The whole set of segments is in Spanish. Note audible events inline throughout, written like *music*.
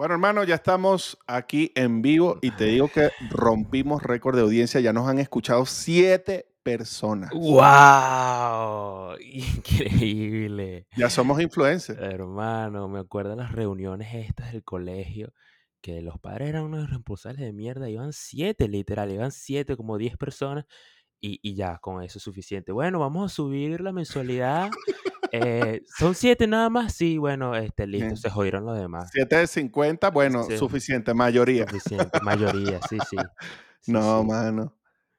Bueno, hermano, ya estamos aquí en vivo y te digo que rompimos récord de audiencia. Ya nos han escuchado siete personas. ¡Wow! Increíble. Ya somos influencers. Hermano, me acuerdo de las reuniones estas del colegio, que los padres eran unos responsables de mierda, iban siete, literal, iban siete, como diez personas, y, y ya, con eso es suficiente. Bueno, vamos a subir la mensualidad. Eh, Son siete nada más, sí, bueno, este, listo, Bien. se jodieron los demás. Siete de 50, bueno, Sí. suficiente, mayoría. Suficiente, mayoría, sí, sí. *laughs* Sí, No, sí. mano.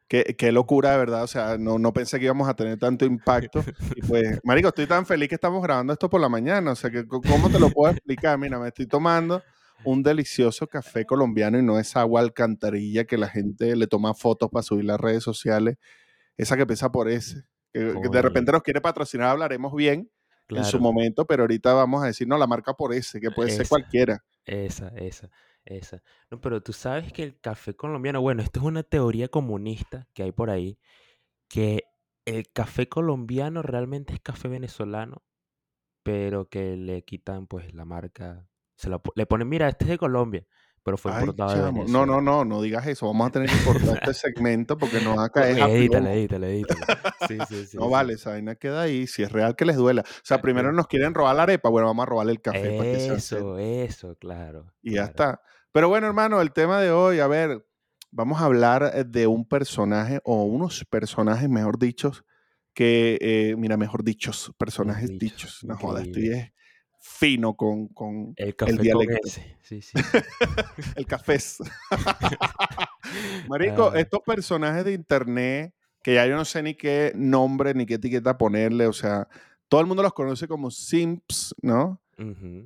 Qué, qué locura, de verdad. O sea, no, no pensé que íbamos a tener tanto impacto. Y pues, marico, estoy tan feliz que estamos grabando esto por la mañana. O sea, que ¿cómo te lo puedo explicar? Mira, me estoy tomando un delicioso café colombiano y no es agua alcantarilla que la gente le toma fotos para subir las redes sociales. Esa que pesa por ese. Que, que de repente nos quiere patrocinar, hablaremos bien en su momento, pero ahorita vamos a decir, no, la marca por ese, que puede ser Esa. cualquiera. Esa, esa, esa. No, pero tú sabes que el café colombiano, bueno, esto es una teoría comunista que hay por ahí, que el café colombiano realmente es café venezolano, pero que le quitan pues la marca, se la le ponen, mira, este es de Colombia, pero fue Ay, importado de chamo. No, Venezuela. no, no, no digas eso. Vamos a tener que cortar este segmento porque nos va a *laughs* caer Edítale, edítale, edítale. Sí, sí, *laughs* sí, No vale, esa vaina queda ahí. Si es real que les duela. O sea, primero nos quieren robar la arepa, bueno, vamos a robarle el café para que se hace. Eso, eso, claro, Y ya está. Pero bueno, hermano, el tema de hoy, a ver, vamos a hablar eh, de un personaje o unos personajes, mejor dichos, que, eh, mira, mejor dichos, personajes dicho, dichos. No joda, estoy es fino con, con El el café con ese, sí, sí. *laughs* El café. *laughs* Marico, Ah, estos personajes de internet, que ya yo no sé ni qué nombre ni qué etiqueta ponerle, o sea, todo el mundo los conoce como simps, ¿no?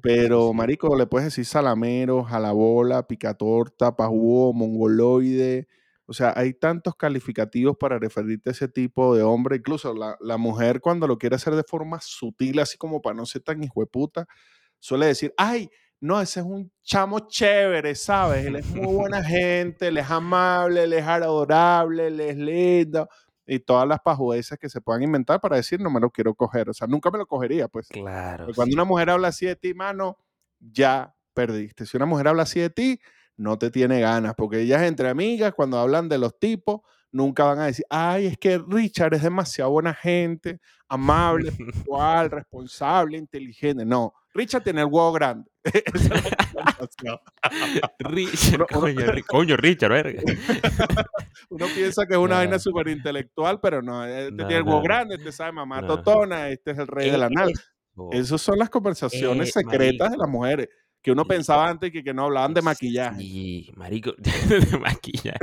Pero, sí. marico, le puedes decir salamero, jalabola, picatorta, pajugo, mongoloide. O sea, hay tantos calificativos para referirte a ese tipo de hombre. Incluso la, la mujer, cuando lo quiere hacer de forma sutil, así como para no ser tan hijueputa, suele decir, ay, no, ese es un chamo chévere, ¿sabes? Él es muy buena *laughs* gente, él es amable, él es adorable, él es lindo. Y todas las pajudeces que se puedan inventar para decir, no me lo quiero coger. O sea, nunca me lo cogería, pues. Claro, Porque cuando sí. una mujer habla así de ti, mano, ya perdiste. Si una mujer habla así de ti, no te tiene ganas. Porque ellas entre amigas, cuando hablan de los tipos, nunca van a decir, ay, es que Richard es demasiado buena gente, amable, *laughs* puntual, responsable, inteligente. No, Richard tiene el huevo grande. *laughs* Richard, coño, Ri- coño, Richard, verga. *laughs* uno piensa que es una vaina súper intelectual, pero no, este tiene el huevo no, grande, este sabe mamá totona, este es el rey de la nalga. Eso, Esas son las conversaciones eh, secretas de las mujeres que uno pensaba antes que, que no hablaban de maquillaje. Sí, marico, *laughs* de maquillaje.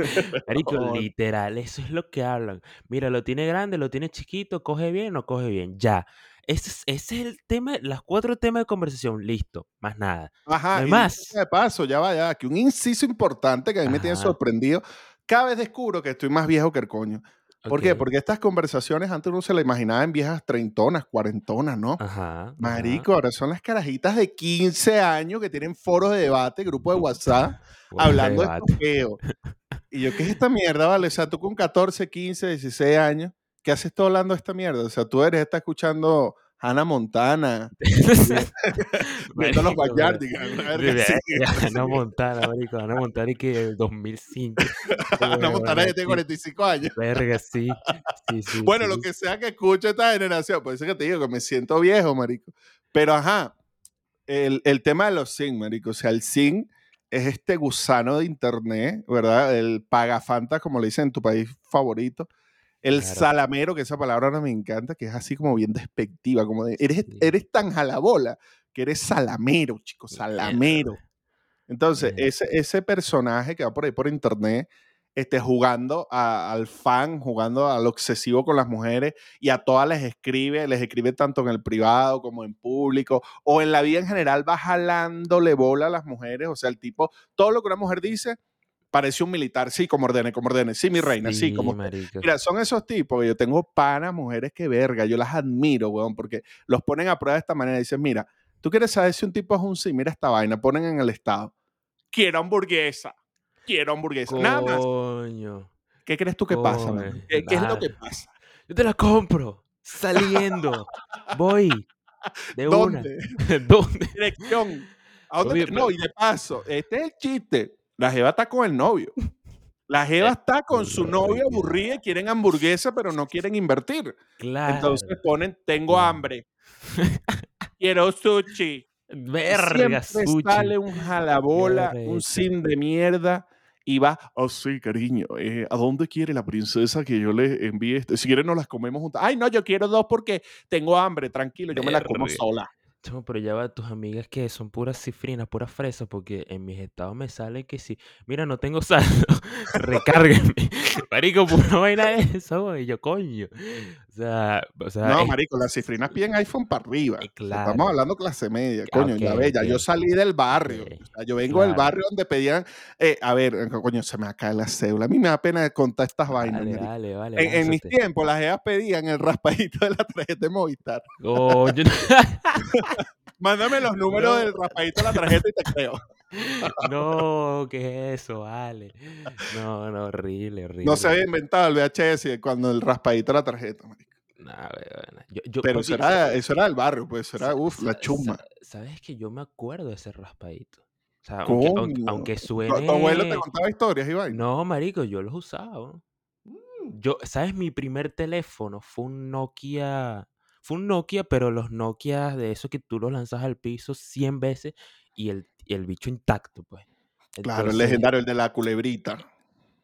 Marico, No, literal, eso es lo que hablan. Mira, lo tiene grande, lo tiene chiquito, coge bien, no coge bien, ya. Ese es, ese es el tema, las cuatro temas de conversación, listo, más nada. Ajá, más. de paso, ya vaya, aquí un inciso importante que a mí me tiene sorprendido. Cada vez descubro que estoy más viejo que el coño. ¿Por qué? Porque estas conversaciones antes uno se la imaginaba en viejas treintonas, cuarentonas, ¿no? Ajá, ajá. Marico, ahora son las carajitas de 15 años que tienen foros de debate, grupos de WhatsApp, *laughs* hablando de debate. estos Y yo, ¿qué es esta mierda, vale? O sea, tú con 14, 15, 16 años, ¿qué haces tú hablando de esta mierda? O sea, tú eres, estás escuchando Hannah Montana, *laughs* viendo los. Backyardigans. *laughs* Ana Montana, marico, Ana Montana y que del 2005. *laughs* Hannah Montana ya tiene así. 45 años. Verga, sí. Sí, sí, Bueno, lo que sea que escuche esta generación, por eso que te digo que me siento viejo, marico. Pero ajá, el, el tema de los SIN, marico. O sea, el SIN es este gusano de internet, ¿verdad? El pagafanta, como le dicen en tu país favorito. El Claro. salamero, que esa palabra no me encanta, que es así como bien despectiva, como de, eres, Sí. eres tan jalabola que eres salamero, chico, salamero. Entonces, ese, ese personaje que va por ahí por internet, este, jugando a- al fan, jugando al obsesivo con las mujeres y a todas les escribe, les escribe tanto en el privado como en público o en la vida en general, va jalándole bola a las mujeres. O sea, el tipo, todo lo que una mujer dice parece un militar. Sí, como ordene, como ordene. Sí, mi reina, sí, Sí, como. Mira, son esos tipos que yo tengo panas, mujeres que verga, yo las admiro, weón, porque los ponen a prueba de esta manera. Dicen, mira, tú quieres saber si un tipo es un sí, mira esta vaina, ponen en el estado. Quiero hamburguesa, quiero hamburguesa. Nada más. Coño. ¿Qué crees tú que pasa? Coño, ¿Qué, qué es lo que pasa? Yo te la compro. Saliendo. Voy. De una. ¿Dónde? *laughs* ¿Dónde? Dirección. ¿A dónde Oye, No, y de paso, este es el chiste. La jeva está con el novio. La jeva está con su novio aburrida y quieren hamburguesa, pero no quieren invertir. Claro. Entonces ponen, tengo hambre. Quiero sushi. Verga, Siempre sushi. sale un jalabola, un sin de mierda. Y va, oh sí, cariño, eh, ¿a dónde quiere la princesa que yo le envíe? Este? Si quiere nos las comemos juntas. Ay, no, yo quiero dos porque tengo hambre, tranquilo, yo me la como sola. Chamo, pero ya va, tus amigas que son puras cifrinas, puras fresas, porque en mis estados me sale que si, mira, no tengo *laughs* saldo, *laughs* recárguenme. *laughs* Marico, pura vaina de eso, güey. Yo, coño. O sea, o sea, No, es- marico, las cifrinas piden iPhone para arriba. Eh, claro. estamos hablando clase media, Ah, coño, ya ok, ve, ya yo salí del barrio. O sea, yo vengo del barrio donde pedían, eh, a ver, eh, coño, se me acaba la cédula. A mí me da pena contar estas vainas. Vale, vale, vale. En, en mis tiempos, las jevas pedían el raspadito de la tarjeta de Movistar. Coño. *laughs* Mándame los *laughs* números No. del raspadito de la tarjeta y te creo. No, ¿qué es eso? Vale. No, no, horrible, horrible. No se había inventado el VHS cuando el raspadito de la tarjeta, marico. Nah, bueno, Yo, yo, Pero eso era, eso era del barrio, pues eso era, uff, la chuma. sa- ¿Sabes que yo me acuerdo de ese raspadito? O sea, aunque, aunque, aunque Tu, tu abuelo te suene... contaba historias, Iván. No, marico, yo los usaba. Yo, ¿sabes? Mi primer teléfono fue un Nokia. Fue un Nokia, pero los Nokia de eso que tú los lanzas al piso 100 veces y el, y el bicho intacto, pues. Claro, el legendario, el de la culebrita.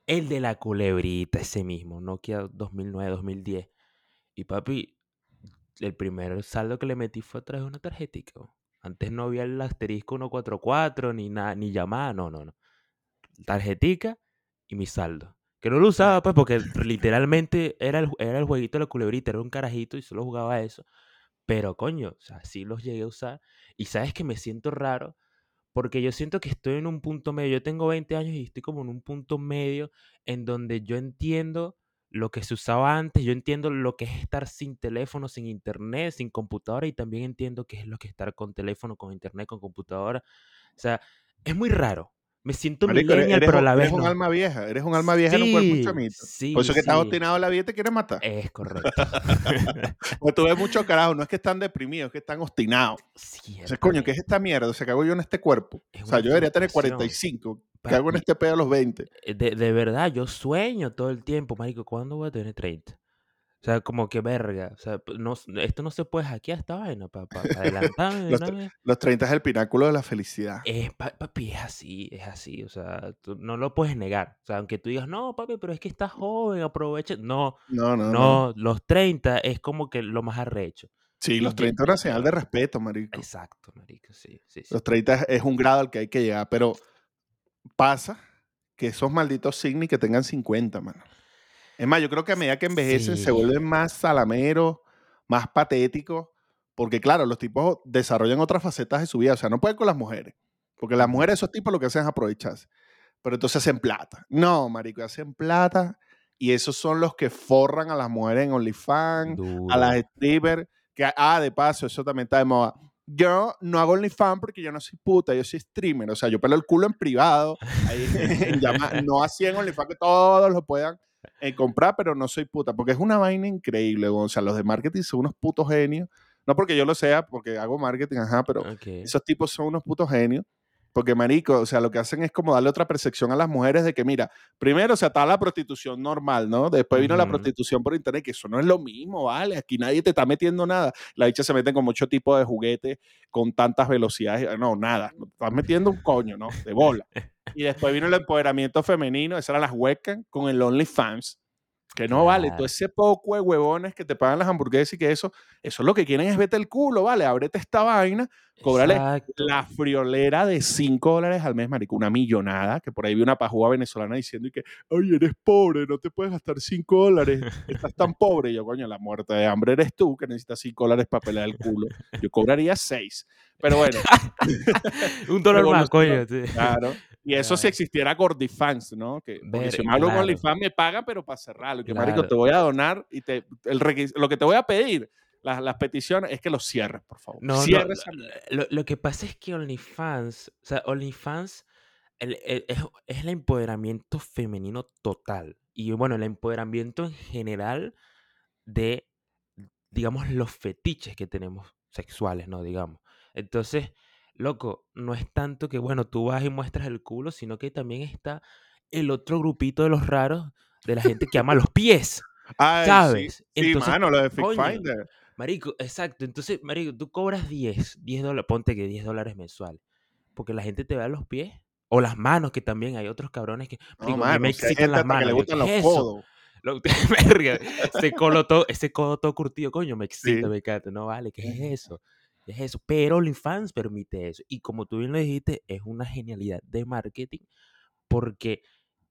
el de la culebrita, ese mismo, Nokia 2009-2010. Y papi, el primer saldo que le metí fue a través de una tarjetica. bo. Antes no había el asterisco 144, ni nada, ni llamada, no, no, no. Tarjetica y mi saldo. Que no lo usaba, pues, porque literalmente era el, era el jueguito de la culebrita, era un carajito y solo jugaba eso. Pero coño, o sea, sí los llegué a usar. Y sabes que me siento raro, porque yo siento que estoy en un punto medio. Yo tengo 20 años y estoy como en un punto medio en donde yo entiendo lo que se usaba antes, yo entiendo lo que es estar sin teléfono, sin internet, sin computadora y también entiendo qué es lo que es estar con teléfono, con internet, con computadora. O sea, es muy raro. Me siento Marico, eres, millennial, eres pero a un, la eres vez un no. alma vieja, eres un alma vieja en un cuerpo Sí, chamito. sí, Por eso que estás sí. obstinado de la vida y te quieres matar. Es correcto. *laughs* Pues tú ves mucho carajo, no es que están deprimidos, es que están obstinados. Entonces, coño, ¿qué es esta mierda? O sea, ¿qué hago yo en este cuerpo? Es O sea, yo debería tener frustración. 45. ¿Qué hago en este pedo a los 20? eh, de, de verdad, yo sueño todo el tiempo, marico, ¿cuándo voy a tener 30? O sea, como que verga. O sea, no, esto no se puede hackear esta vaina para *laughs* adelantarme de Los, una tre- vez. los 30 es el pináculo de la felicidad. Es, pa- papi, es así, es así. O sea, tú no lo puedes negar. O sea, aunque tú digas, no, papi, pero es que estás joven, aprovecha. No, No, no, no. no, los 30 es como que lo más arrecho. Sí, los yo- 30 es una señal de respeto, marico. Exacto, marico, sí, sí, sí. Los 30 es- un grado al que hay que llegar, pero pasa que esos malditos Signi que tengan 50, mano. Es más, yo creo que a medida que envejecen se vuelven más salameros, más patéticos, porque claro, los tipos desarrollan otras facetas de su vida, o sea, no pueden con las mujeres, porque las mujeres, esos tipos lo que hacen es aprovecharse, pero entonces hacen plata. No, marico, hacen plata y esos son los que forran a las mujeres en OnlyFans, a las strippers, que, ah, de paso, eso también está de moda. Yo no hago OnlyFans porque yo no soy puta, yo soy streamer, o sea, yo pelo el culo en privado, ahí, en llama- no así en OnlyFans que todos lo puedan eh, comprar, pero no soy puta, porque es una vaina increíble, o sea, los de marketing son unos putos genios, no porque yo lo sea, porque hago marketing, ajá, pero esos tipos son unos putos genios. Porque, marico, o sea, lo que hacen es como darle otra percepción a las mujeres de que, mira, primero, o sea, está la prostitución normal, ¿no? Después vino la Ujú. prostitución por internet, que eso no es lo mismo, ¿vale? Aquí nadie te está metiendo nada. La dicha se meten con mucho tipo de juguetes con tantas velocidades. No, nada. No estás metiendo un coño, ¿no? De bola. *laughs* Y después vino el empoderamiento femenino, esas eran las webcams con el OnlyFans. Que no vale, todo Claro. ese poco de huevones que te pagan las hamburguesas y que eso, eso lo que quieren es vete el culo, ¿vale? Ábrete esta vaina, cóbrale Exacto. la friolera de 5 dólares al mes, marico, una millonada, que por ahí vi una pajúa venezolana diciendo y que, ay, eres pobre, no te puedes gastar 5 dólares, estás tan pobre. Y yo, coño, la muerte de hambre eres tú, que necesitas 5 dólares para pelear el culo. Yo cobraría 6. Pero bueno, *laughs* Un dólar más, evolucionó, coño. sí. claro. Y eso si existiera Gordifans, ¿no? Que, Ver- si me hablo con claro. OnlyFans me pagan, pero para cerrarlo. Que, marico, Claro. te voy a donar y te, el lo que te voy a pedir, las, las peticiones, es que lo cierres, por favor. No, lo- lo, que pasa es que OnlyFans, o sea, OnlyFans el- el- es, es el empoderamiento femenino total. Y bueno, el empoderamiento en general de, digamos, los fetiches que tenemos sexuales, ¿no? Digamos. Entonces, loco, no es tanto que, bueno, tú vas y muestras el culo, sino que también está el otro grupito de los raros, de la gente que ama los pies, Ay, sí, ¿sabes? sí, Entonces, mano, lo de Fit coño, Finder. Marico, exacto. Entonces, marico, tú cobras 10, 10 dólares, ponte que 10 dólares mensual, porque la gente te vea los pies o las manos, que también hay otros cabrones que, No, marico, a mí me excitan las hasta que le manos. Gustan ¿qué los codos. Lo- *laughs* Verga, ese *laughs* codo todo, ese codo todo curtido, coño, me excita, Sí. me encanta. No vale, ¿qué es eso? ¿Qué es eso? Pero OnlyFans permite eso. Y como tú bien lo dijiste, es una genialidad de marketing porque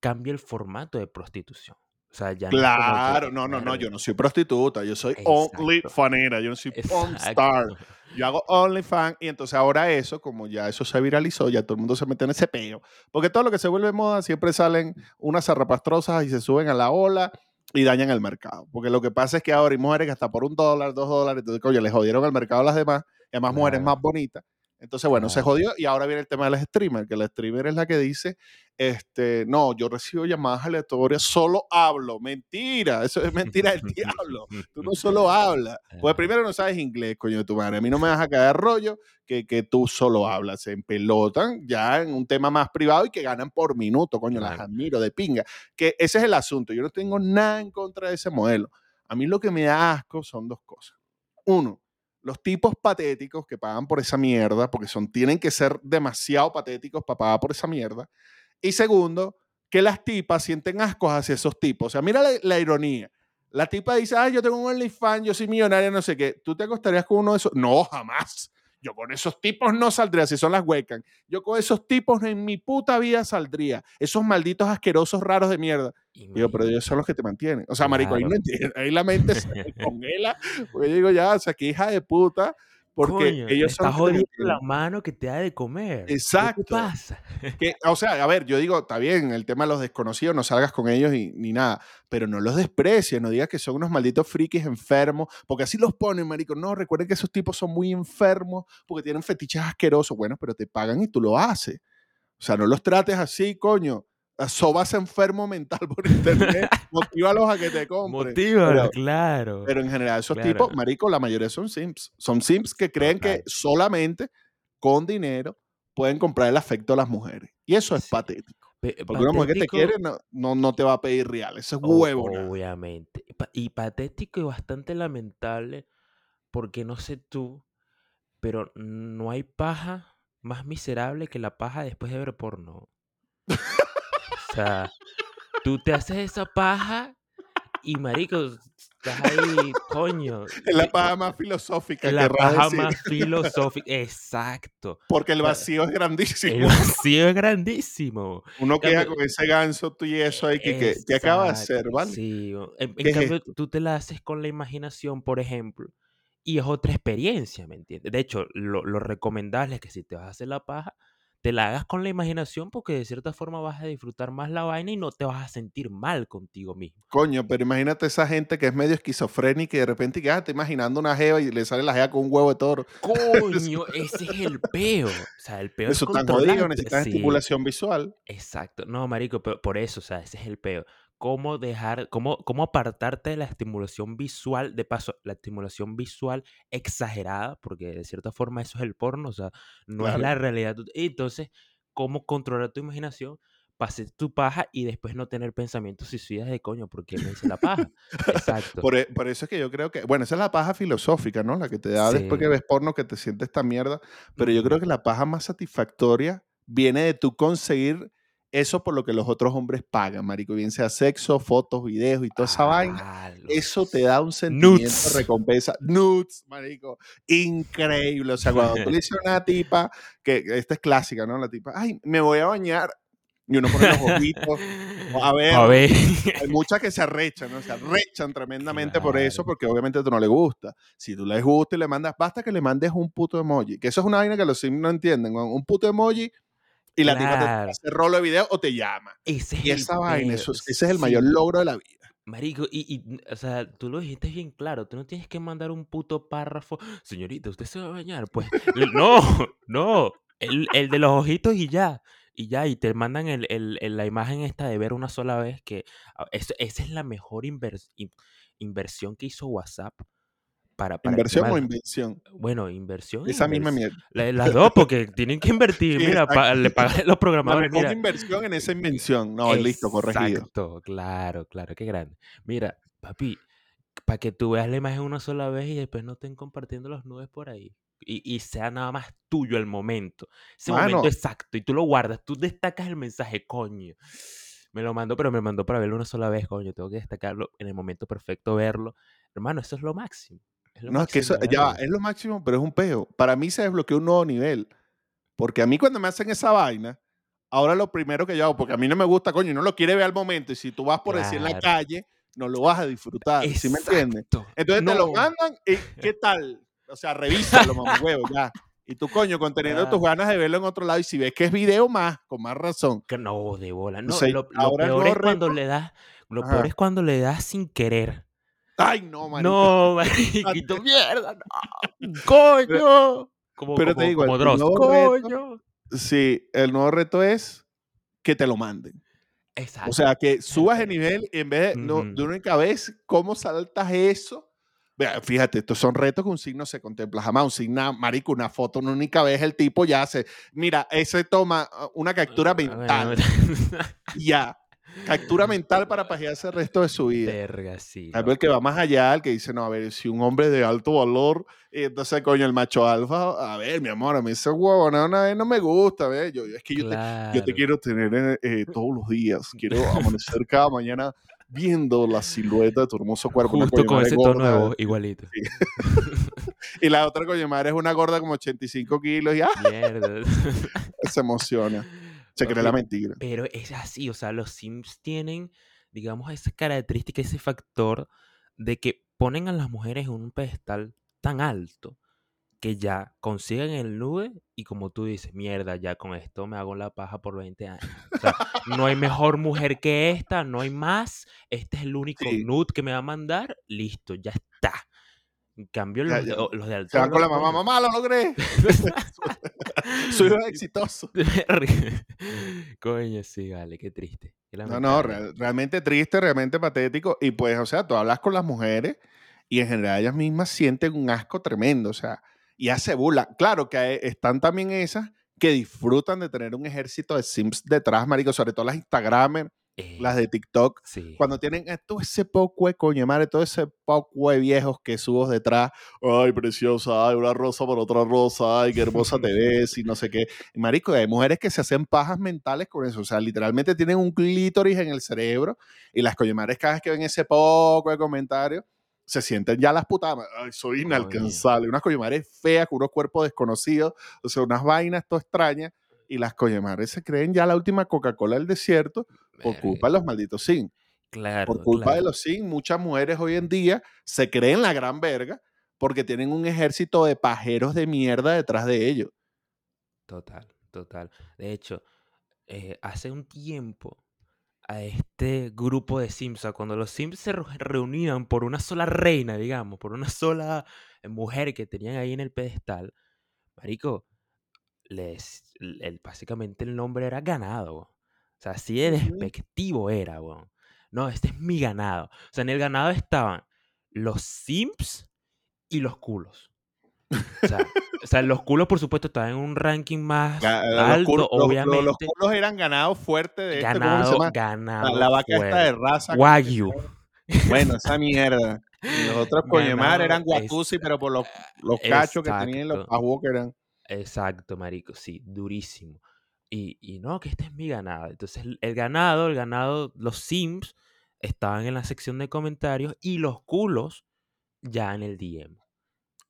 cambia el formato de prostitución. O sea, ya no es como que, Claro, no, no, no, yo no soy prostituta, yo soy only exacto, fanera, yo no soy porn star. Yo hago OnlyFans y entonces ahora eso, como ya eso se viralizó, ya todo el mundo se mete en ese peo. Porque todo lo que se vuelve moda siempre salen unas zarrapastrosas y se suben a la ola y dañan el mercado. Porque lo que pasa es que ahora hay mujeres que hasta por un dólar, dos dólares, entonces, coño, les jodieron el mercado a las demás, y además mujeres más bonitas. Entonces, bueno, se claro. jodió y ahora viene el tema del streamer, que la streamer es la que dice, este, no, yo recibo llamadas aleatorias, solo hablo. Mentira, eso es mentira del *laughs* diablo. Tú no solo hablas. Pues primero no sabes inglés, coño de tu madre. A mí no me vas a caer rollo que, que tú solo hablas. Se empelotan ya en un tema más privado y que ganan por minuto, coño, las admiro de pinga. Que ese es el asunto. Yo no tengo nada en contra de ese modelo. A mí lo que me da asco son dos cosas. Uno, los tipos patéticos que pagan por esa mierda, porque son, tienen que ser demasiado patéticos para pagar por esa mierda. Y segundo, que las tipas sienten ascos hacia esos tipos. O sea, mira la, ironía. La tipa dice, ay, yo tengo un OnlyFans, yo soy millonaria, no sé qué. ¿Tú te acostarías con uno de esos? No, jamás. Yo con esos tipos no saldría, si son las huecas. Yo con esos tipos en mi puta vida saldría. Esos malditos asquerosos raros de mierda. Digo, pero ellos son los que te mantienen. O sea, marico, ahí, no Claro. entiendo, ahí la mente se congela. Porque yo digo, ya, o sea, qué hija de puta. Porque Coño, ellos estás jodiendo la mano que te da de comer. ¿Qué Exacto. pasa? *laughs* Que, o sea, a ver, yo digo, está bien, el tema de los desconocidos, no salgas con ellos y, ni nada, pero no los desprecies, no digas que son unos malditos frikis enfermos, porque así los ponen, marico. No, recuerden que esos tipos son muy enfermos porque tienen fetiches asquerosos. Bueno, pero te pagan y tú lo haces. O sea, no los trates así, coño. Sobas enfermo mental por internet, *laughs* motívalos a que te compren. Motívalo, Pero, claro. pero en general, esos Claro. tipos, marico, la mayoría son simps. Son simps que creen que solamente con dinero pueden comprar el afecto de las mujeres. Y eso es Sí. patético. Pe- Porque una mujer que te patético, quiere no, no, no te va a pedir real. Eso es huevo. obviamente. Y patético y bastante lamentable, porque no sé tú, pero no hay paja más miserable que la paja después de ver porno. *laughs* Sea, tú te haces esa paja y marico, estás ahí, coño. *laughs* Es la di- paja más filosófica, La paja decir. más *laughs* filosófica. Exacto. Porque el vacío es el grandísimo. vacío es grandísimo. *laughs* Uno queda con ese ganso tú y eso ahí que, que, que acaba de hacer, ¿vale? sí. En, en ¿Qué es cambio, tú te la haces con la imaginación, por ejemplo, y es otra experiencia, ¿me entiendes? De hecho, lo, lo recomendable es que si te vas a hacer la paja, te la hagas con la imaginación porque de cierta forma vas a disfrutar más la vaina y no te vas a sentir mal contigo mismo. Coño, pero imagínate esa gente que es medio esquizofrénica y de repente que ah, está imaginando una jeva y le sale la jeva con un huevo de toro. *laughs* Coño, ese es el peo. O sea, el peo es Eso tan jodido, necesitas Sí, estimulación visual. exacto. No, marico, pero por eso, o sea, ese es el peo. Cómo dejar, cómo, cómo apartarte de la estimulación visual, de paso, la estimulación visual exagerada, porque de cierta forma eso es el porno, o sea, no es Claro. la realidad. y Entonces, cómo controlar tu imaginación, hacer tu paja y después no tener pensamientos suicidas de coño, ¿por qué me hice la paja? *laughs* Exacto. Por, e- por eso es que yo creo que, bueno, esa es la paja filosófica, ¿no? La que te da después que Sí. ves porno que te sientes esta mierda. Pero yo creo que la paja más satisfactoria viene de tú conseguir eso por lo que los otros hombres pagan, marico. Bien sea sexo, fotos, videos y toda esa vaina. Ah, los Eso te da un sentimiento de recompensa. Nudes, marico. Increíble. O sea, cuando tú le *laughs* dices a una tipa, que esta es clásica, ¿no? La tipa, ay, me voy a bañar. Y uno pone los ojitos. A ver, *laughs* A ver. hay muchas que se arrechan, ¿no? Se arrechan tremendamente por eso, porque obviamente a tú no le gusta. Si tú les gusta y le mandas, basta que le mandes un puto emoji. Que eso es una vaina que los sims no entienden. Un puto emoji y la tipa te Claro. hace rolo de video o te llama. Ese es Y el esa vaina, eso es- ese es el mayor logro de la vida. marico, y, y, o sea, tú lo dijiste bien claro, tú no tienes que mandar un puto párrafo, señorita, ¿usted se va a bañar? Pues, no, *laughs* no, el, el de los ojitos y ya, y ya, y te mandan el, el- el- la imagen esta de ver una sola vez, que ah, esa es la mejor invers- in- inversión que hizo WhatsApp, para, para el ¿Inversión o invención? Bueno, inversión e Esa misma mierda. La- Las dos, porque tienen que invertir. Mira, pa- le pagan los No, programadores. pon Mira, inversión en esa invención. No, listo, corregido. Exacto, claro, claro, qué grande. Mira, papi, para que tú veas la imagen una sola vez y después no estén compartiendo los nubes por ahí. Y, y sea nada más tuyo el momento. Ese momento Mano, exacto. Y tú lo guardas, tú destacas el mensaje, coño. Me lo mandó, pero me mandó para verlo una sola vez, coño. Tengo que destacarlo en el momento perfecto, verlo. Hermano, eso es lo máximo. No, es que eso, ya vida. es lo máximo, pero es un peo. Para mí se desbloqueó un nuevo nivel. Porque a mí cuando me hacen esa vaina, ahora lo primero que yo hago, porque a mí no me gusta, coño, no lo quiere ver al momento, y si tú vas por decir en la Claro. calle, no lo vas a disfrutar, ¿sí me entiendes? Exacto. Entonces te lo No. mandan y ¿qué tal? O sea, revísalo, mamá huevo, ya. Y tú, coño, *laughs* conteniendo tus Ah. ganas de verlo en otro lado, y si ves que es video, más, con más razón. Que no, de bola. No, sea, lo, lo peor es cuando le das. Lo Ajá. peor es cuando le das sin querer. Ay, no, marico. No, mariquito, mierda, no. *laughs* Coño. Como, pero te como- digo, como el Dross, nuevo reto- coño. Sí, el nuevo reto es que te lo manden. Exacto. O sea, que subas de nivel y en vez de, no, Ujú. de una única vez, ¿cómo saltas eso? Fíjate, estos son retos que un signo se contempla jamás. Un signo, marico, una foto una única vez, el tipo ya hace. Mira, ese toma uh, una captura Ah, mental. *laughs* ya. Captura mental para pajearse el resto de su vida. Verga, sí. No. el que va más allá, el que dice, no, a ver, si un hombre de alto valor, y entonces, coño, el macho alfa, a ver, mi amor, a mí ese huevo no, no, no me gusta, ¿ves? Yo, es que yo te, yo te Claro. quiero tener eh, eh, todos los días. *laughs* Quiero amanecer cada mañana viendo la silueta de tu hermoso cuerpo. Justo con ese tono de gorda. voz, igualito. *laughs* Y la otra coño madre es una gorda como 85 kilos y ¡ah! Mierda. *laughs* se emociona. Se cree la mentira. Pero es así, o sea, los Sims tienen, digamos, esa característica, ese factor de que ponen a las mujeres en un pedestal tan alto que ya consiguen el nube y como tú dices, mierda, ya con esto me hago la paja por 20 años. O sea, no hay mejor mujer que esta, no hay más, este es el único Sí. nude que me va a mandar, listo, ya está. Ya, los, ya. los de alto Se van con la mamá, mamá, lo logré. Su hijo es exitoso. *laughs* Coño, sí, vale, qué triste. qué No, no, real- realmente triste, realmente patético. Y pues, o sea, tú hablas con las mujeres y en general ellas mismas sienten un asco tremendo, o sea, y hace burla. Claro que hay- están también esas que disfrutan de tener un ejército de sims detrás, marico, sobre todo las Instagramers, las Eh, de TikTok, sí. cuando tienen eh, todo ese poco de coño madre, todo ese poco de viejos que subos detrás, ay, preciosa, ay, una rosa por otra rosa, ay, qué hermosa te *laughs* ves, y no sé qué. Marico, hay mujeres que se hacen pajas mentales con eso, o sea, literalmente tienen un clítoris en el cerebro, y las coño madres cada vez que ven ese poco de comentarios, se sienten ya las putadas, ay, soy inalcanzable, unas coño de madres feas, con unos cuerpos desconocidos, o sea, unas vainas todo extrañas, y las coño de madres se creen ya la última Coca-Cola del desierto, por culpa de los malditos sin. Claro, Por culpa de los sin, muchas mujeres hoy en día se creen la gran verga porque tienen un ejército de pajeros de mierda detrás de ellos. Total, total. De hecho, eh, hace un tiempo a este grupo de Sims, o sea, cuando los Sims se re- reunían por una sola reina, digamos, por una sola mujer que tenían ahí en el pedestal, marico, les, el, básicamente el nombre era ganado. O sea, así de despectivo era, weón. No, este es mi ganado. O sea, en el ganado estaban los Sims y los culos. O sea, o sea, los culos, por supuesto, estaban en un ranking más eh, Los, alto, culos- los- los- obviamente. los culos eran ganados fuertes de este, ¿cómo se ganado, llama? La, ganado. la vaca esta de fuerte. raza. Wagyu. Bueno, esa mierda. Y los otros madre eran Ganado, guatusi, pero por los, los cachos que tenían, los que eran. Exacto, marico, sí, durísimo. Y, y no, que este es mi ganado. Entonces, el, el ganado, el ganado, los Sims estaban en la sección de comentarios y los culos ya en el DM.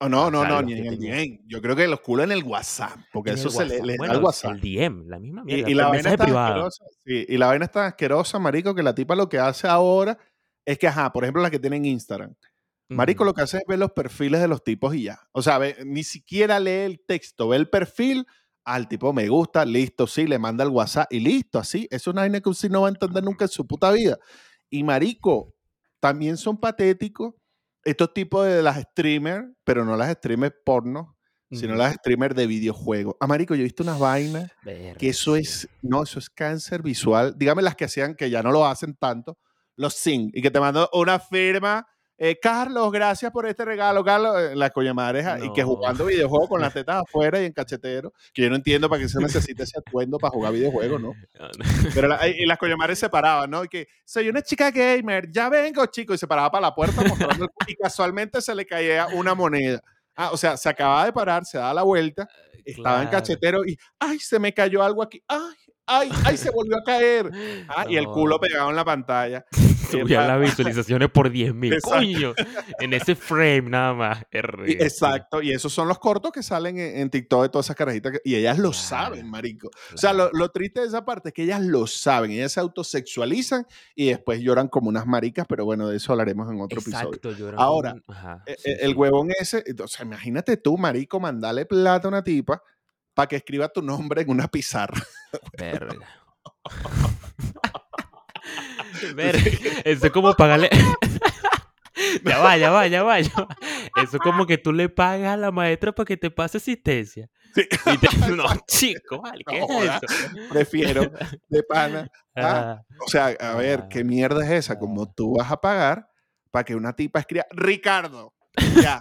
Oh, no, no, no, ni en el DM. Yo creo que los culos en el WhatsApp, porque eso se le, les da el WhatsApp. El DM, la misma mierda. Y, y la vaina mensaje es tan privado. asquerosa. sí, y la vaina es tan asquerosa, marico, que la tipa lo que hace ahora es que, ajá, por ejemplo, las que tienen Instagram. Marico, lo que hace es ver los perfiles de los tipos y ya. O sea, ve- ni siquiera lee el texto, ve el perfil, al tipo me gusta, listo, sí, le manda el WhatsApp y listo, así. Es una vaina que usted no va a entender nunca en su puta vida. Y marico, también son patéticos estos tipos de las streamers, pero no las streamers porno, sino las streamers de videojuegos. Ah, marico, yo he visto unas vainas que eso es, no, eso es cáncer visual. Dígame las que hacían, que ya no lo hacen tanto, los Sing, y que te mando una firma eh, Carlos, gracias por este regalo, Carlos, eh, la coña madre, y que jugando videojuegos con las tetas afuera y en cachetero, que yo no entiendo para qué se *laughs* necesita ese atuendo para jugar videojuegos, ¿no? Pero y las coña madres *laughs* se paraban, ¿no? Y que soy una chica gamer, ya vengo, chico, y se paraba para la puerta mostrando el, y casualmente se le caía una moneda. Ah, o sea, se acababa de parar, se daba la vuelta, estaba en cachetero y, ay, se me cayó algo aquí, ay, ay, ay, se volvió a caer. Ah, y el culo pegado en la pantalla. Subía las *laughs* visualizaciones por 10.000. Coño, en ese frame nada más. Exacto, y esos son los cortos que salen en, TikTok de todas esas carajitas. y ellas lo saben, marico. O sea, lo, triste de esa parte es que ellas lo saben. Ellas se autosexualizan y después lloran como unas maricas, pero bueno, de eso hablaremos en otro Exacto, episodio. Ahora, e, e, el huevón ese, o sea, imagínate tú, marico, mandale plata a una tipa para que escriba tu nombre en una pizarra. *laughs* Verga. *laughs* *laughs* Verga. Eso es como pagarle. *laughs* ya va, ya va, ya va, Eso es como que tú le pagas a la maestra para que te pase asistencia. Sí. *laughs* No, chico, vale, ¿qué es eso? Prefiero de pana. ¿ah? Ah. o sea, a ver, ¿qué mierda es esa? Como tú vas a pagar para que una tipa escriba Ricardo. Ya.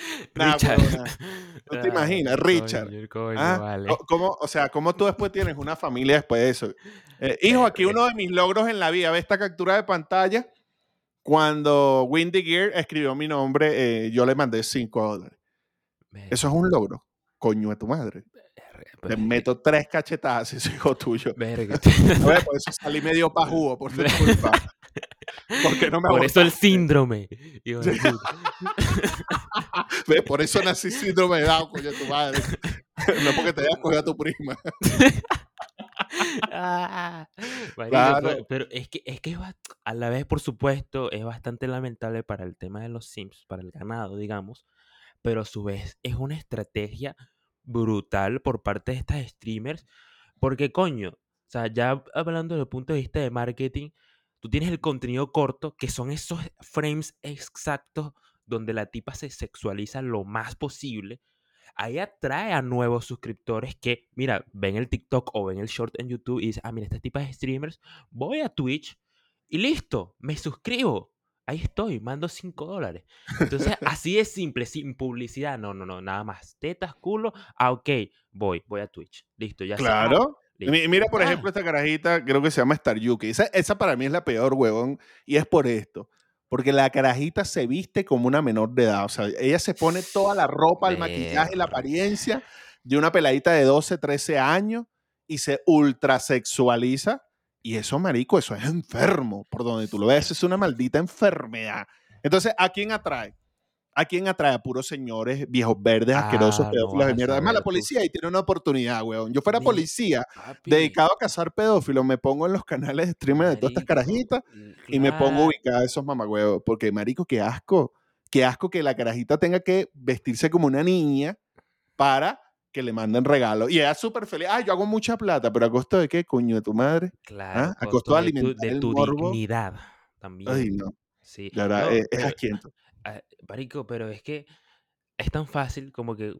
*laughs* Richard. *laughs* No te imaginas, Richard. ¿Ah? ¿Cómo, o sea, ¿cómo tú después tienes una familia después de eso? Eh, hijo, aquí uno de mis logros en la vida, ve esta captura de pantalla. Cuando Windy Gear escribió mi nombre, eh, yo le mandé 5 dólares. Eso es un logro. Coño de tu madre. Te meto tres cachetadas, ese *laughs* hijo tuyo. Verga. por eso salí medio pajugo, por tu culpa. Porque no me Por eso el síndrome. *laughs* Por eso nací síndrome de Down, coño, tu madre. *laughs* No porque te hayas cogido a tu prima. *laughs* Ah, claro. pero, es que, es que a la vez, por supuesto, es bastante lamentable para el tema de los Sims, para el ganado, digamos, pero a su vez es una estrategia brutal por parte de estas streamers, porque coño, o sea, ya hablando desde el punto de vista de marketing, tú tienes el contenido corto, que son esos frames exactos donde la tipa se sexualiza lo más posible. Ahí atrae a nuevos suscriptores que, mira, ven el TikTok o ven el short en YouTube y dicen, ah, mira, este tipo de streamers, voy a Twitch y listo, me suscribo. Ahí estoy, mando 5 dólares. Entonces, *laughs* así es simple, sin publicidad. No, no, no, nada más. Tetas, culo. Ah, ok, voy, voy a Twitch. Listo, ya Claro. Mira, por ejemplo, esta carajita, creo que se llama Star Yuki. Esa, esa para mí es la peor, huevón. Y es por esto. Porque la carajita se viste como una menor de edad. O sea, ella se pone toda la ropa, el maquillaje, la apariencia de una peladita de 12, 13 años y se ultrasexualiza. Y eso, marico, eso es enfermo. Por donde tú lo ves, es una maldita enfermedad. Entonces, ¿a quién atrae? ¿A quién atrae? A puros señores viejos verdes, asquerosos, ah, pedófilos de mierda. Además, la policía ahí tiene una oportunidad, weón. Yo fuera policía, dedicado a cazar pedófilos, me pongo en los canales de streamer de todas estas carajitas y me pongo ubicada a esos mamagüevos. Porque, marico, qué asco. Qué asco que la carajita tenga que vestirse como una niña para que le manden regalos. Y ella es súper feliz. Ah, yo hago mucha plata, pero ¿a costo de qué, coño, de tu madre? Claro. ¿Ah? A costo de, alimentar de tu, dignidad también. Ay, no. Sí. La verdad, es, es Ah, marico, pero es que es tan fácil como que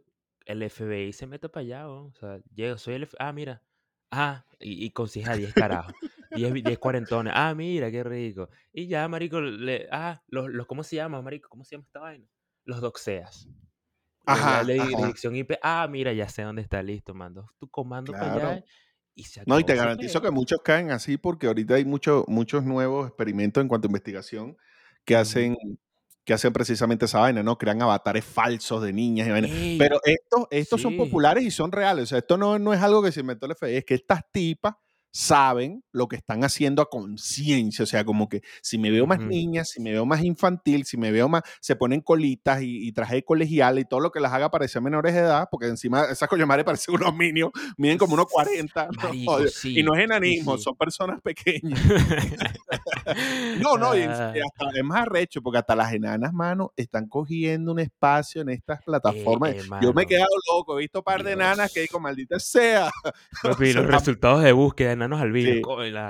el FBI se mete para allá, o sea, llego, soy el FBI, ah, mira, ah, y, y consiga 10 carajos, 10, 10 cuarentones, ah, mira, qué rico, y ya, marico, le, ah, los, los, ¿cómo se llama, marico? ¿Cómo se llama esta vaina? Los doxeas. Ajá, la, dirección IP, ah, mira, ya sé dónde está, listo, mando tu comando para allá y se No, y te garantizo que muchos caen así porque ahorita hay muchos muchos nuevos experimentos en cuanto a investigación que hacen que hacen precisamente esa vaina, ¿no? Crean avatares falsos de niñas y vainas. Pero estos, estos son populares y son reales. O sea, esto no, no es algo que se inventó el FBI, es que estas tipas saben lo que están haciendo a conciencia, o sea, como que si me veo más niña, si me veo más infantil, si me veo más, se ponen colitas y, traje colegial y todo lo que las haga parecer menores de edad, porque encima esas coño madre parecen unos minions, miden como unos 40, *laughs* y no es enanismo, son personas pequeñas. *laughs* no, no, y, ah. hasta, es más arrecho, porque hasta las enanas, mano, están cogiendo un espacio en estas plataformas. Eh, Yo me he quedado loco, he visto un par de enanas que digo, maldita sea. *laughs* los resultados de búsqueda enanos albinos.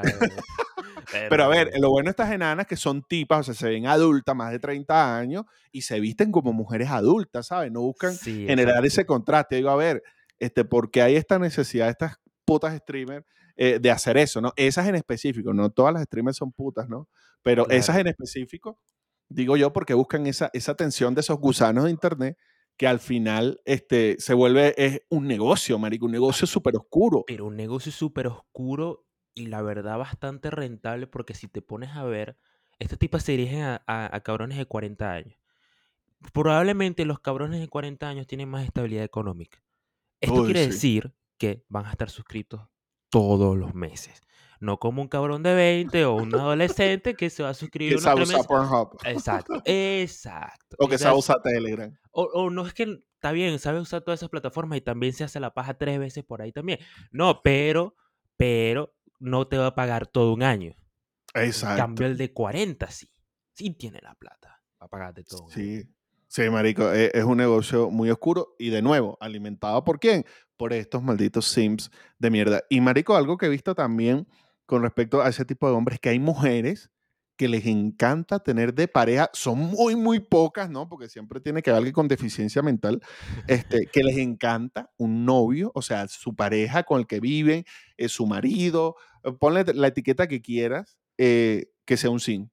*laughs* Pero a ver, lo bueno de estas enanas que son tipas, o sea, se ven adultas, más de 30 años, y se visten como mujeres adultas, ¿sabes? No buscan generar ese contraste. Digo, a ver, este, porque hay esta necesidad de estas putas streamers eh, de hacer eso, ¿no? Esas en específico, no todas las streamers son putas, ¿no? Pero esas en específico digo yo, porque buscan esa, esa atención de esos gusanos de internet que al final este, se vuelve es un negocio, marico, un negocio súper oscuro. Pero un negocio súper oscuro y la verdad bastante rentable porque si te pones a ver, estos tipos se dirigen a, a- a cabrones de 40 años. Probablemente los cabrones de 40 años tienen más estabilidad económica. Esto Uy, quiere sí. decir que van a estar suscritos todos los meses. No como un cabrón de 20 o un adolescente que se va a suscribir Que sabe usar. Pornhub. Exacto, *laughs* exacto. O que sabe usar Telegram. o, o no es que está bien, sabe usar todas esas plataformas y también se hace la paja tres veces por ahí también. No, pero, pero no te va a pagar todo un año. En Exacto. cambio, el de 40 sí. Sí tiene la plata para pagarte todo un año. Sí. Sí, marico, e- es, un negocio muy oscuro y de nuevo, alimentado por quién? Por estos malditos sims de mierda. Y marico, algo que he visto también con respecto a ese tipo de hombres, que hay mujeres que les encanta tener de pareja, son muy, muy pocas, ¿no? Porque siempre tiene que haber alguien con deficiencia mental, este, que les encanta un novio, o sea, su pareja con el que viven, es su marido, eh, ponle la etiqueta que quieras, eh, que sea un sim.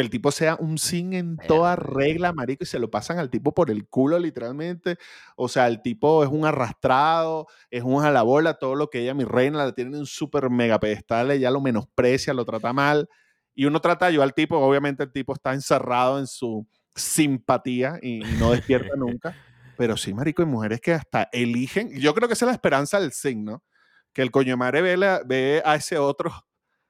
Que el tipo sea un sin en toda Verga. regla, marico, y se lo pasan al tipo por el culo, literalmente. O sea, el tipo es un arrastrado, es un jalabola, todo lo que ella, mi reina, la tiene en un súper mega pedestal, ella lo menosprecia, lo trata mal. Y uno trata yo al tipo, obviamente el tipo está encerrado en su simpatía y, y no despierta *laughs* nunca. Pero sí, marico, hay mujeres que hasta eligen. Yo creo que esa es la esperanza del signo. Que el coño madre ve, la- ve a ese otro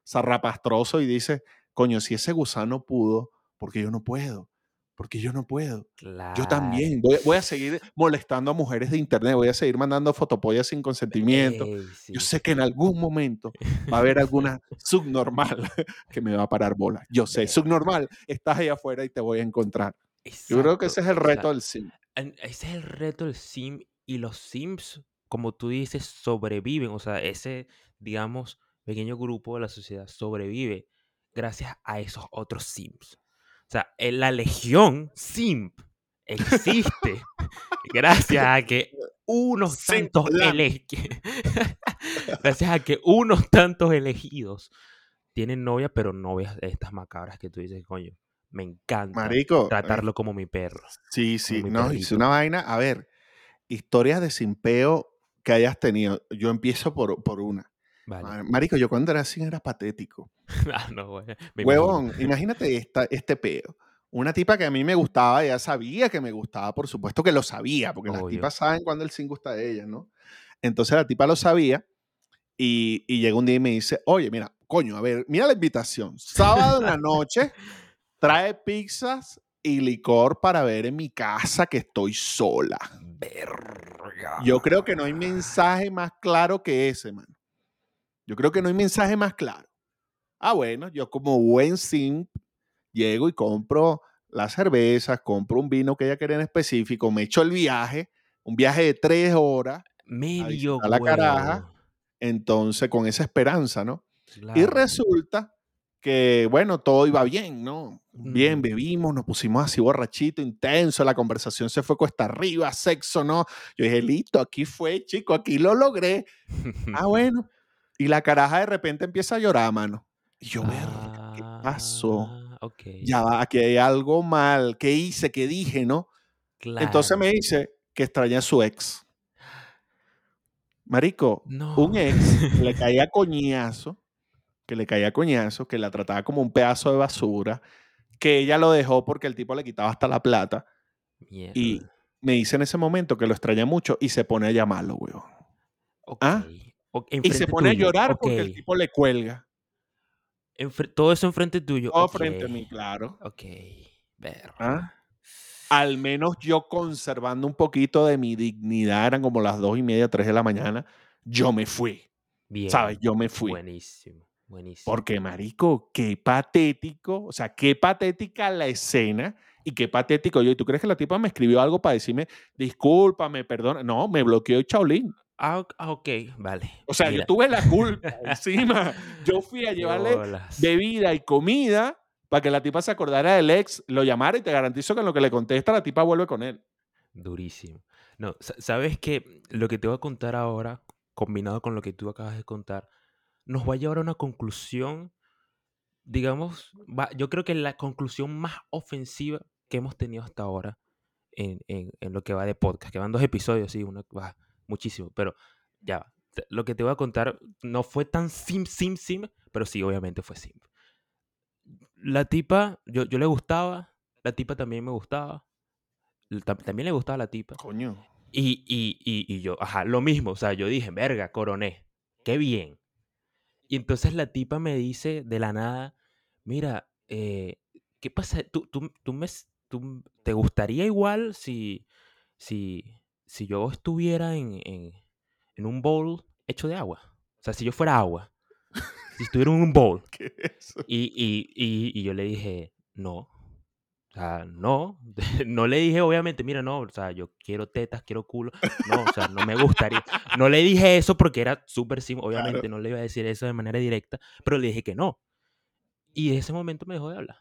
zarrapastroso y dice, coño, si ese gusano pudo, porque yo no puedo, porque yo no puedo. Yo Claro. también voy, voy a seguir molestando a mujeres de internet, voy a seguir mandando fotopollas sin consentimiento. Ey, sí. Yo sé que en algún momento va a haber alguna subnormal *laughs* que me va a parar bola. Yo sé, subnormal, estás ahí afuera y te voy a encontrar. Yo creo que ese es el Exacto, reto exacto. del sim. Ese es el reto del sim y los sims, como tú dices, sobreviven. O sea, ese, digamos, pequeño grupo de la sociedad sobrevive gracias a esos otros sims. O sea, en la legión simp existe *laughs* gracias a que unos Simp tantos *laughs* gracias a que unos tantos elegidos tienen novia, pero novias de estas macabras que tú dices, coño, me encanta Marico, eh, tratarlo como mi perro. sí, sí, no, es una vaina. A ver, historias de simpeo que hayas tenido. Yo empiezo por, por una. Vale. Ma- Marico, yo cuando era así era patético. *laughs* Ah, no. Huevón, imagínate esta, este peo. Una tipa que a mí me gustaba, ella sabía que me gustaba, por supuesto que lo sabía, porque las Obvio. tipas saben cuando el sin gusta de ellas, ¿no? Entonces la tipa lo sabía y, y llega un día y me dice, oye, mira, coño, a ver, mira la invitación. Sábado en la noche, trae pizzas y licor para ver en mi casa que estoy sola. Verga. Yo creo que no hay mensaje más claro que ese, mano. Yo creo que no hay mensaje más claro. Ah, bueno, yo como buen simp llego y compro las cervezas, compro un vino que ella quería en específico, me echo el viaje, un viaje de tres horas, Medio visitar la caraja. entonces con esa esperanza, ¿no? Y resulta que, bueno, todo iba bien, ¿no? Bien, Ujú. bebimos, nos pusimos así borrachito, intenso, la conversación se fue cuesta arriba, sexo, ¿no? Yo dije, listo, aquí fue, chico, aquí lo logré. Ah, *laughs* bueno. Y la caraja de repente empieza a llorar, mano. Y yo, verga, ¿qué pasó? Ah, ok. Ya va, aquí hay algo mal. ¿Qué hice? ¿Qué dije, no? Entonces Claro. me dice que extraña a su ex. Marico, No. un ex que le *laughs* caía coñazo, que le caía coñazo, que la trataba como un pedazo de basura, que ella lo dejó porque el tipo le quitaba hasta la plata. Y Mierda. me dice en ese momento que lo extraña mucho y se pone a llamarlo, weón. Ok. ¿Ah? Ok, Y se pone a tuyo. llorar porque el tipo le cuelga. Enfre- todo eso enfrente tuyo. Todo frente a mí, claro. Ok. Verga. ¿Ah? Al menos yo conservando un poquito de mi dignidad, eran como las dos y media, tres de la mañana, yo me fui. Bien. ¿Sabes? Yo me fui. Buenísimo. Buenísimo. Porque, marico, qué patético, o sea, qué patética la escena y qué patético yo. ¿Y tú crees que la tipa me escribió algo para decirme, discúlpame, perdona? No, me bloqueó el Chaolín. Ah, ok, ah, ok, vale. O sea, yo tuve la culpa *laughs* encima. Yo fui a llevarle bolas. bebida y comida para que la tipa se acordara del ex, lo llamara y te garantizo que en lo que le contesta la tipa vuelve con él. Durísimo. No, sa- sabes que lo que te voy a contar ahora, combinado con lo que tú acabas de contar, nos va a llevar a una conclusión digamos, va- yo creo que la conclusión más ofensiva que hemos tenido hasta ahora en, en- en lo que va de podcast, que van dos episodios, sí, uno va muchísimo, pero ya, lo que te voy a contar no fue tan sim, sim, sim, pero sí, obviamente fue sim. La tipa, yo, yo le gustaba, la tipa también me gustaba, también le gustaba la tipa, Coño. y, y, y, y yo, ajá, lo mismo, o sea, yo dije, verga, coroné, qué bien. Y entonces la tipa me dice de la nada, mira, eh, ¿qué pasa? ¿Tú, tú, tú me, tú- ¿Te gustaría igual si, si, si yo estuviera en, en, en un bowl hecho de agua? O sea, si yo fuera agua, si estuviera en un bowl. *laughs* ¿Qué es eso? Y, y, y, y yo le dije, no. O sea, no. *laughs* No le dije, obviamente, mira, no, o sea, yo quiero tetas, quiero culo. No, o sea, no me gustaría. No le dije eso porque era súper simple. Obviamente Claro. no le iba a decir eso de manera directa, pero le dije que no. Y de ese momento me dejó de hablar.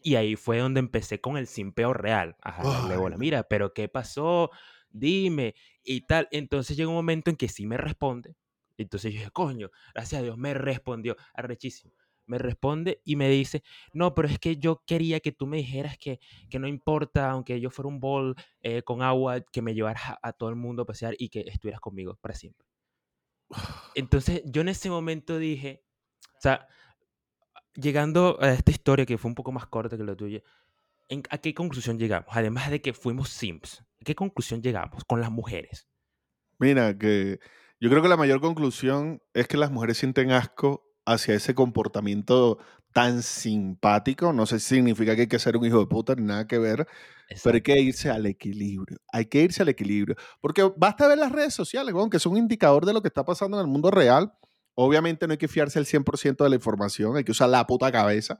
Y ahí fue donde empecé con el simpeo real. Ajá, darle Ay, bola. Mira, pero ¿qué pasó? Dime. Y tal. Entonces llega un momento en que sí me responde. Entonces yo dije, coño, gracias a Dios me respondió. Arrechísimo. Me responde y me dice, no, pero es que yo quería que tú me dijeras que, que no importa, aunque yo fuera un bol eh, con agua, que me llevaras a, a todo el mundo a pasear y que estuvieras conmigo para siempre. Entonces yo en ese momento dije, o sea, llegando a esta historia que fue un poco más corta que la tuya, ¿en- ¿a qué conclusión llegamos? Además de que fuimos simps, ¿a qué conclusión llegamos con las mujeres? Mira, que yo creo que la mayor conclusión es que las mujeres sienten asco hacia ese comportamiento tan simpático. No sé si significa que hay que ser un hijo de puta ni nada que ver, pero hay Exacto. que irse al equilibrio. Hay que irse al equilibrio. Porque basta ver las redes sociales, weón, que son un indicador de lo que está pasando en el mundo real. Obviamente no hay que fiarse al 100% de la información, hay que usar la puta cabeza.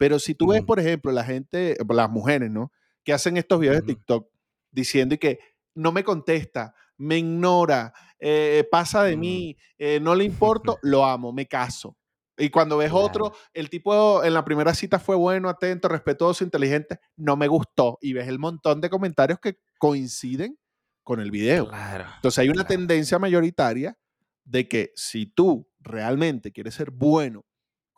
Pero si tú ves, por ejemplo, la gente, las mujeres, ¿no? Que hacen estos videos de TikTok diciendo y que no me contesta, me ignora, eh, pasa de ujú. mí, eh, no le importo, *laughs* lo amo, me caso. Y cuando ves otro, el tipo en la primera cita fue bueno, atento, respetuoso, inteligente, no me gustó. Y ves el montón de comentarios que coinciden con el video. claro, Entonces hay una claro. tendencia mayoritaria de que si tú realmente quieres ser bueno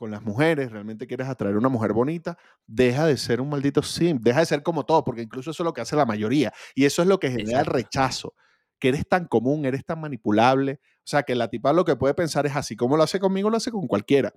con las mujeres, realmente quieres atraer a una mujer bonita, deja de ser un maldito simp, deja de ser como todo, porque incluso eso es lo que hace la mayoría. Y eso es lo que genera el rechazo, que eres tan común, eres tan manipulable. O sea, que la tipa lo que puede pensar es así como lo hace conmigo, lo hace con cualquiera.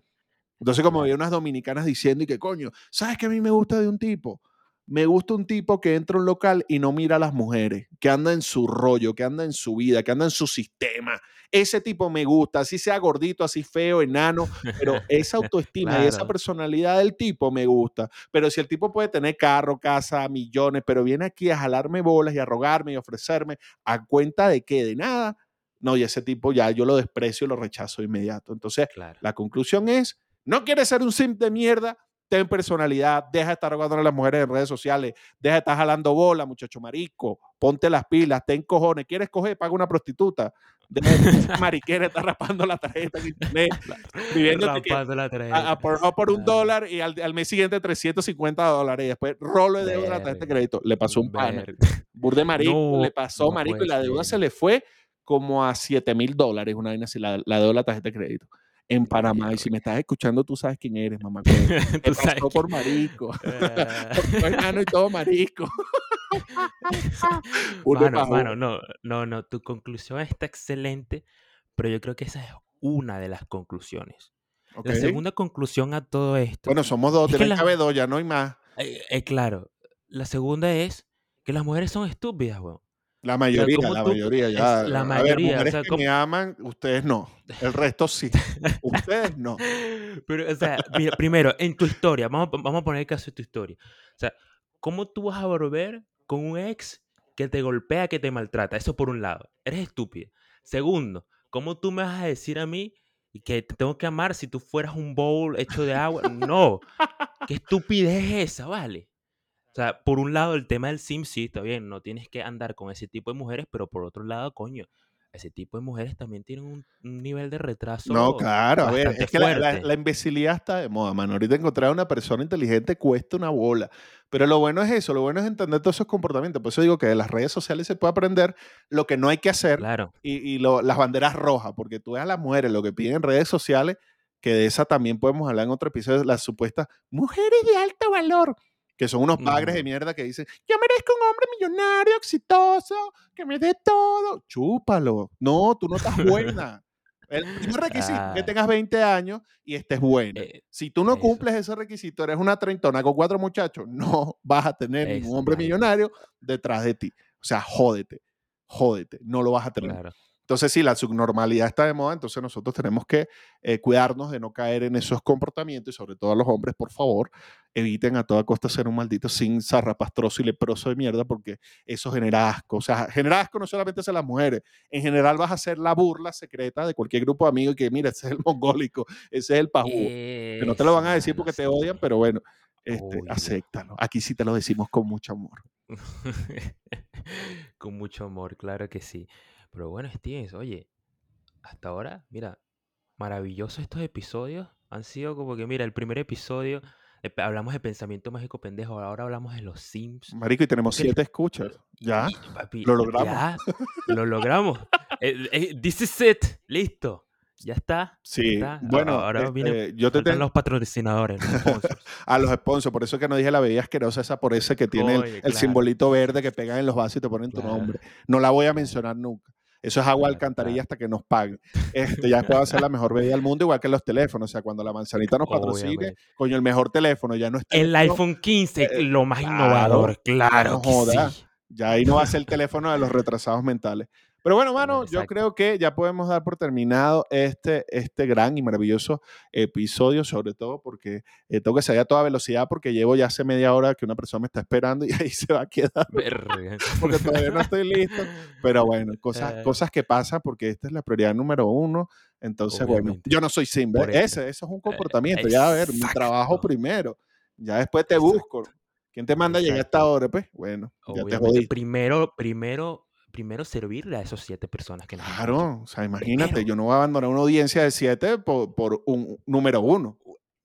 Entonces, como había unas dominicanas diciendo y que coño, ¿sabes qué a mí me gusta de un tipo? Me gusta un tipo que entra a un local y no mira a las mujeres, que anda en su rollo, que anda en su vida, que anda en su sistema. Ese tipo me gusta, así sea gordito, así feo, enano, pero *laughs* esa autoestima y esa personalidad del tipo me gusta. Pero si el tipo puede tener carro, casa, millones, pero viene aquí a jalarme bolas y a rogarme y ofrecerme, ¿a cuenta de qué? De nada. No, y ese tipo ya yo lo desprecio y lo rechazo de inmediato. Entonces, claro. la conclusión es, no quieres ser un simp de mierda, ten personalidad, deja de estar rogando a las mujeres en redes sociales, deja de estar jalando bola, muchacho marico, ponte las pilas, ten cojones, quieres coger, paga una prostituta, deja de *laughs* ser mariquera, estar rapando la tarjeta en internet, *laughs* a, a tarjeta. por, por un Claro. dólar y al, al mes siguiente 350 dólares y después rolo de deuda tarjeta de crédito, le pasó un pana, burde marico, No, le pasó no marico y la deuda se le fue como a 7 mil dólares, una vaina así, la, la deuda de la tarjeta de crédito en Panamá. Y si me estás escuchando, tú sabes quién eres, mamá. *laughs* Tú sabes pasó que. por marico. *laughs* Ah. enano y todo marico. *laughs* Mano, mano, no, no, no. Tu conclusión está excelente, pero yo creo que esa es una de las conclusiones. La segunda conclusión a todo esto Bueno, somos dos, las. haber dos, ya no hay más. eh, eh, claro, la segunda es que las mujeres son estúpidas, weón. La O sea, mayoría, la tú. mayoría, ya. la ver, mayoría, o mujeres sea, que como. me aman, ustedes no. El resto sí. *laughs* Ustedes no. Pero, o sea, mira, primero, en tu historia, vamos, a- vamos a poner el caso de tu historia. O sea, ¿cómo tú vas a volver con un ex que te golpea, que te maltrata? Eso por un lado. Eres estúpida. Segundo, ¿cómo tú me vas a decir a mí que te tengo que amar si tú fueras un bowl hecho de agua? No. ¿Qué estupidez es esa, vale? O sea, por un lado, el tema del sim, sí, está bien, no tienes que andar con ese tipo de mujeres, pero por otro lado, coño, ese tipo de mujeres también tienen un, un nivel de No, retraso claro, a ver, es que la, la- la imbecilidad está de moda, mano. Ahorita encontrar a una persona inteligente cuesta una bola. Pero lo bueno es eso, lo bueno es entender todos esos comportamientos. Por eso digo que de las redes sociales se puede aprender lo que no hay que hacer Claro, y, y lo- las banderas rojas, porque tú ves a las mujeres lo que piden en redes sociales que de esa también podemos hablar en otro episodio, las supuestas mujeres de alto valor, que son unos bagres de mierda que dicen, yo merezco un hombre millonario, exitoso, que me dé todo. Chúpalo. No, tú no estás buena. El primer *laughs* requisito es que Ah, tengas 20 años y estés buena. eh, Si tú no eso, cumples ese requisito, eres una treintona con cuatro muchachos, no vas a tener ningún eso, hombre marico, millonario detrás de ti. O sea, jódete, jódete, no lo vas a tener. claro. Entonces, si la subnormalidad está de moda, entonces nosotros tenemos que eh, cuidarnos de no caer en esos comportamientos y sobre todo a los hombres, por favor, eviten a toda costa ser un maldito sin zarrapastroso y leproso de mierda porque eso genera asco. O sea, genera asco no solamente hacia las mujeres, en general vas a ser la burla secreta de cualquier grupo de amigos que mira, ese es el mongólico, ese es el pajugo. Que no te lo van a decir porque te odian, pero bueno, este, acéptalo. Aquí sí te lo decimos con mucho amor. *laughs* Con mucho amor, claro que sí. Pero bueno, Stevens, oye, hasta ahora, mira, maravillosos estos episodios. Han sido como que, mira, el primer episodio eh, hablamos de pensamiento mágico pendejo, ahora hablamos de los Sims. Marico, y tenemos siete escuchas. Ya, y, papi, lo logramos. Ya, lo logramos. *laughs* Eh, eh, this is it, listo. Ya está. Sí, ya está. Bueno, ahora viene, este, yo te faltan tengo los patrocinadores, los sponsors. *laughs* a los sponsors, por eso que no dije la bebida asquerosa esa por ese que tiene el, Oye, el claro. simbolito verde que pegan en los vasos y te ponen tu nombre. No la voy a mencionar nunca. Eso es agua Claro, alcantarilla claro. hasta que nos paguen. Este, ya puedo hacer la mejor bebida del mundo, igual que los teléfonos. O sea, cuando la manzanita nos patrocine, Obviamente. coño, el mejor teléfono ya no es El iPhone 15, eh, lo más claro, innovador, claro no que joda. sí. Ya ahí no va a ser el teléfono de los retrasados mentales. Pero bueno, mano, yo creo que ya podemos dar por terminado este, este gran y maravilloso episodio, sobre todo porque eh, tengo que salir a toda velocidad porque llevo ya hace media hora que una persona me está esperando y *laughs* ahí se va a quedar Verga. *laughs* porque todavía no estoy listo. Pero bueno, cosas, Eh. cosas que pasan porque esta es la prioridad número uno. Entonces, bueno, Obviamente. yo no soy Simba. Ese, eso es un comportamiento. Ya, a ver, mi trabajo primero. Ya después te Exacto. busco. ¿Quién te manda a llegar a esta Exacto. hora? Pues bueno, ya te Obviamente, jodí. primero, primero, primero servirle a esos siete personas que nos escuchan. Claro, o sea, imagínate, Primero. yo no voy a abandonar una audiencia de siete por, por un número uno.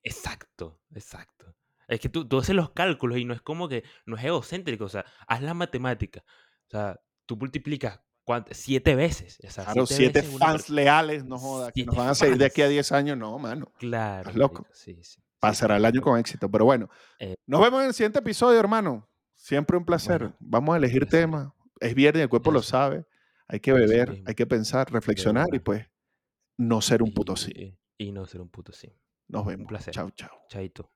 Exacto, exacto. Es que tú, tú haces los cálculos y no es como que, no es egocéntrico, o sea, haz la matemática. O sea, tú multiplicas ¿cuánto? siete veces. O sea, Claro, siete veces fans leales, no jodas, que nos van a seguir de aquí a. 10 años, no, mano. Claro, Estás loco. sí, sí. Pasará el año con éxito, pero bueno. Eh, Nos vemos en el siguiente episodio, hermano. Siempre un placer. Bueno, Vamos a elegir temas. Es viernes, el cuerpo lo sabe. Hay que beber, hay que pensar, reflexionar y pues no ser un puto sí. y- y no ser un puto sí. Nos Un vemos. placer. Chao, chao. Chaito.